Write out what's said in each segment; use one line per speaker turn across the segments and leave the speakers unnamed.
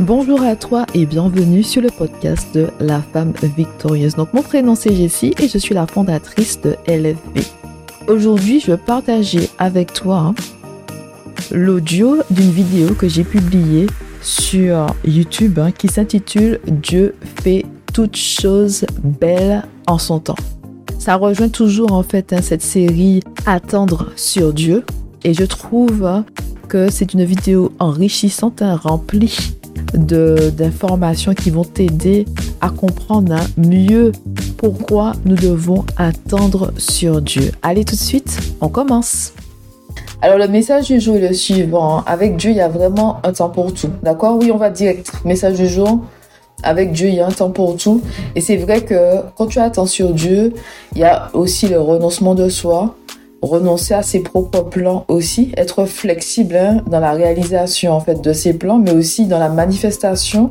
Bonjour à toi et bienvenue sur le podcast de La Femme Victorieuse. Donc mon prénom c'est Jessie et je suis la fondatrice de LFB. Aujourd'hui je vais partager avec toi hein, l'audio d'une vidéo que j'ai publiée sur YouTube hein, qui s'intitule Dieu fait toutes choses belles en son temps. Ça rejoint toujours en fait hein, cette série Attendre sur Dieu et je trouve que c'est une vidéo enrichissante, remplie d'informations qui vont t'aider à comprendre mieux pourquoi nous devons attendre sur Dieu. Allez tout de suite, on commence. Alors le message du jour est le suivant. Avec Dieu, il y a vraiment un temps pour tout. D'accord? Oui, on va direct. Message du jour. Avec Dieu, il y a un temps pour tout. Et c'est vrai que quand tu attends sur Dieu, il y a aussi le renoncement de soi renoncer à ses propres plans aussi, être flexible hein, dans la réalisation en fait de ses plans, mais aussi dans la manifestation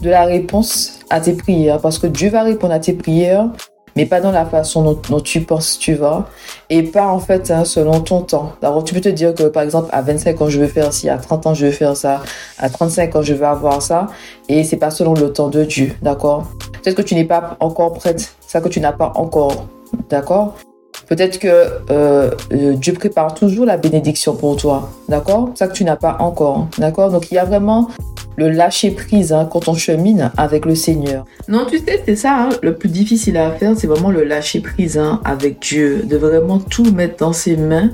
de la réponse à tes prières, parce que Dieu va répondre à tes prières, mais pas dans la façon dont, tu penses, tu vas, et pas en fait hein, selon ton temps. Alors tu peux te dire que par exemple à 25 ans je veux faire ci, à 30 ans je veux faire ça, à 35 ans je veux avoir ça, et c'est pas selon le temps de Dieu, d'accord? Peut-être que tu n'es pas encore prête, ça que tu n'as pas encore, d'accord? Peut-être que euh, euh, Dieu prépare toujours la bénédiction pour toi, d'accord? Ça que tu n'as pas encore, d'accord? Donc il y a vraiment le lâcher prise hein, quand on chemine avec le Seigneur. Non, tu sais, c'est ça, hein, le plus difficile à faire, c'est vraiment le lâcher prise hein, avec Dieu, de vraiment tout mettre dans ses mains,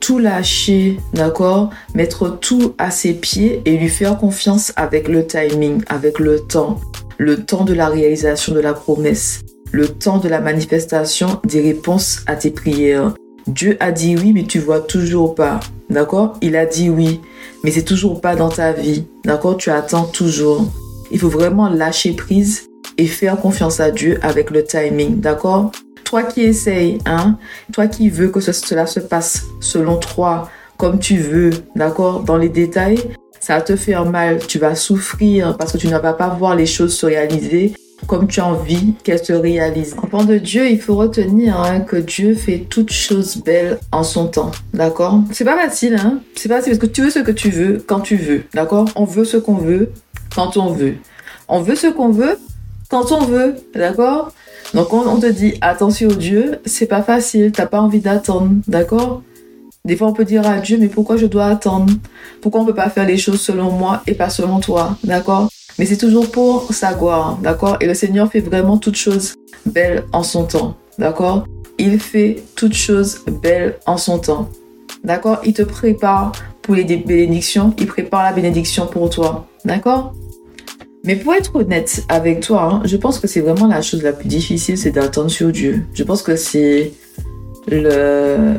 tout lâcher, d'accord? Mettre tout à ses pieds et lui faire confiance avec le timing, avec le temps, le temps de la réalisation de la promesse le temps de la manifestation des réponses à tes prières. Dieu a dit oui, mais tu vois toujours pas. D'accord? Il a dit oui, mais c'est toujours pas dans ta vie. D'accord? Tu attends toujours. Il faut vraiment lâcher prise et faire confiance à Dieu avec le timing. D'accord? Toi qui essayes, hein? Toi qui veux que cela se passe selon toi, comme tu veux, d'accord? Dans les détails, ça va te faire mal. Tu vas souffrir parce que tu ne vas pas voir les choses se réaliser comme tu as envie qu'elle se réalise. Enfant de Dieu, il faut retenir hein, que Dieu fait toutes choses belles en son temps. D'accord? C'est pas facile, hein? C'est pas facile parce que tu veux ce que tu veux quand tu veux. D'accord? On veut ce qu'on veut quand on veut. On veut ce qu'on veut quand on veut. D'accord? Donc on, te dit attention Dieu, c'est pas facile, t'as pas envie d'attendre, d'accord? Des fois on peut dire à Dieu mais pourquoi je dois attendre? Pourquoi on peut pas faire les choses selon moi et pas selon toi, d'accord? Mais c'est toujours pour sa gloire, d'accord? Et le Seigneur fait vraiment toutes choses belles en son temps, d'accord? Il fait toutes choses belles en son temps, d'accord? Il te prépare pour les bénédictions, il prépare la bénédiction pour toi, d'accord? Mais pour être honnête avec toi, hein, je pense que c'est vraiment la chose la plus difficile, c'est d'attendre sur Dieu. Je pense que c'est le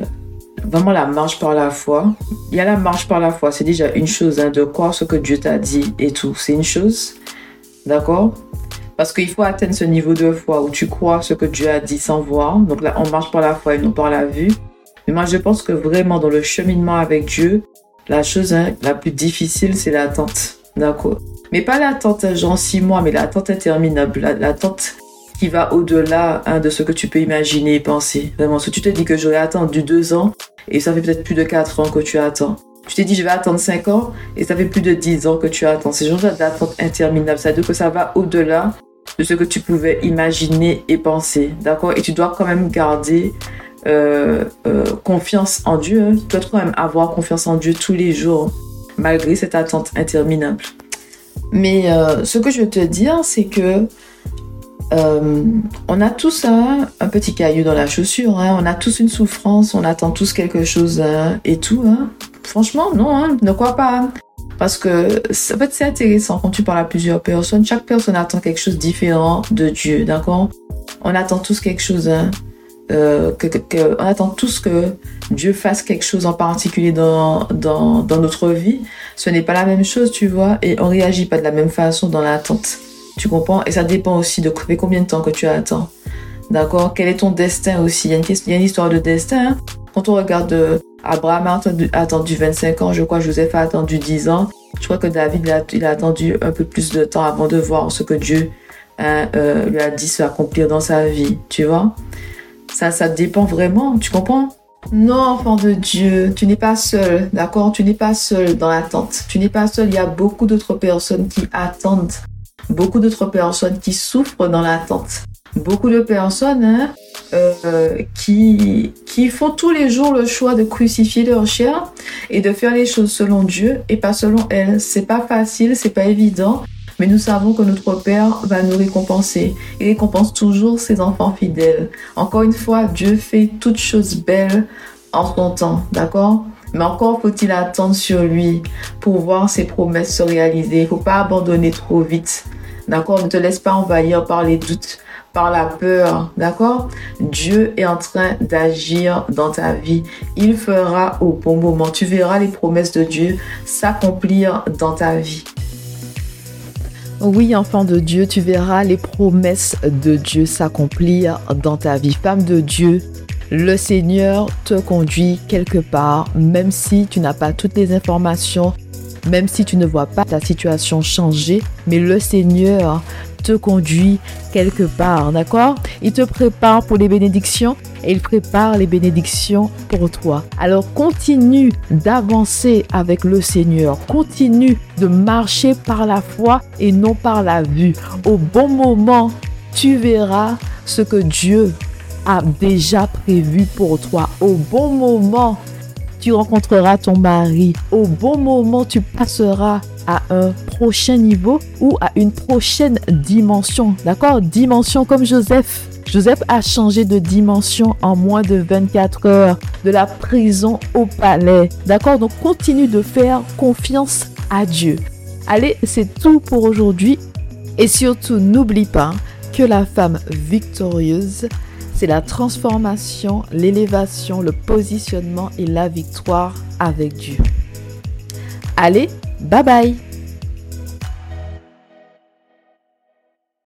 vraiment la marche par la foi. Il y a la marche par la foi, c'est déjà une chose hein, de croire ce que Dieu t'a dit et tout. C'est une chose, d'accord? Parce qu'il faut atteindre ce niveau de foi où tu crois ce que Dieu a dit sans voir. Donc là, on marche par la foi et non par la vue. Mais moi, je pense que vraiment dans le cheminement avec Dieu, la chose hein, la plus difficile, c'est l'attente, d'accord? Mais pas l'attente genre six mois, mais l'attente interminable, l'attente qui va au-delà hein, de ce que tu peux imaginer et penser. Vraiment, si tu te dis que j'aurais attendu deux ans et ça fait peut-être plus de quatre ans que tu attends. Tu t'es dit je vais attendre cinq ans et ça fait plus de dix ans que tu attends. C'est genre d'attente interminable. Ça veut dire que ça va au-delà de ce que tu pouvais imaginer et penser. D'accord? Et tu dois quand même garder euh, euh, confiance en Dieu. Hein. Tu dois quand même avoir confiance en Dieu tous les jours, malgré cette attente interminable. Mais euh, ce que je veux te dire, c'est que euh, on a tous un, petit caillou dans la chaussure, hein. on a tous une souffrance, on attend tous quelque chose hein, et tout. Hein. Franchement, non, ne crois pas. Parce que ça peut c'est intéressant quand tu parles à plusieurs personnes. Chaque personne attend quelque chose différent de Dieu, d'accord? On attend tous quelque chose. Euh, on attend tous que Dieu fasse quelque chose en particulier dans, dans, dans notre vie. Ce n'est pas la même chose, tu vois, et on réagit pas de la même façon dans l'attente. Tu comprends Et ça dépend aussi de combien de temps que tu attends. D'accord? Quel est ton destin aussi? Il y, a une, une histoire de destin. Hein. Quand on regarde euh, Abraham a attendu, 25 ans, je crois Joseph a attendu 10 ans. Je crois que David il a, attendu un peu plus de temps avant de voir ce que Dieu hein, euh, lui a dit se accomplir dans sa vie. Tu vois? Ça, ça dépend vraiment. Tu comprends? Non, enfant de Dieu, tu n'es pas seul, d'accord? Tu n'es pas seul dans l'attente. Tu n'es pas seul, il y a beaucoup d'autres personnes qui attendent. Beaucoup d'autres personnes qui souffrent dans l'attente. Beaucoup de personnes hein, euh, qui, qui font tous les jours le choix de crucifier leur chair et de faire les choses selon Dieu et pas selon elles. C'est pas facile, c'est pas évident, mais nous savons que notre Père va nous récompenser. Il récompense toujours ses enfants fidèles. Encore une fois, Dieu fait toutes choses belles en son temps, d'accord? Mais encore faut-il attendre sur lui pour voir ses promesses se réaliser. Il ne faut pas abandonner trop vite. D'accord Ne te laisse pas envahir par les doutes, par la peur. D'accord? Dieu est en train d'agir dans ta vie. Il fera au bon moment. Tu verras les promesses de Dieu s'accomplir dans ta vie. Oui, enfant de Dieu, tu verras les promesses de Dieu s'accomplir dans ta vie. Femme de Dieu, le Seigneur te conduit quelque part, même si tu n'as pas toutes les informations, même si tu ne vois pas ta situation changer, mais le Seigneur te conduit quelque part, d'accord? Il te prépare pour les bénédictions et il prépare les bénédictions pour toi. Alors continue d'avancer avec le Seigneur, continue de marcher par la foi et non par la vue. Au bon moment, tu verras ce que Dieu a déjà prévu pour toi. Au bon moment, tu rencontreras ton mari. Au bon moment, tu passeras à un prochain niveau ou à une prochaine dimension. D'accord? Dimension comme Joseph. Joseph a changé de dimension en moins de 24 heures, de la prison au palais. D'accord? Donc continue de faire confiance à Dieu. Allez, c'est tout pour aujourd'hui. Et surtout, n'oublie pas que la femme victorieuse c'est la transformation, l'élévation, le positionnement et la victoire avec Dieu. Allez, bye bye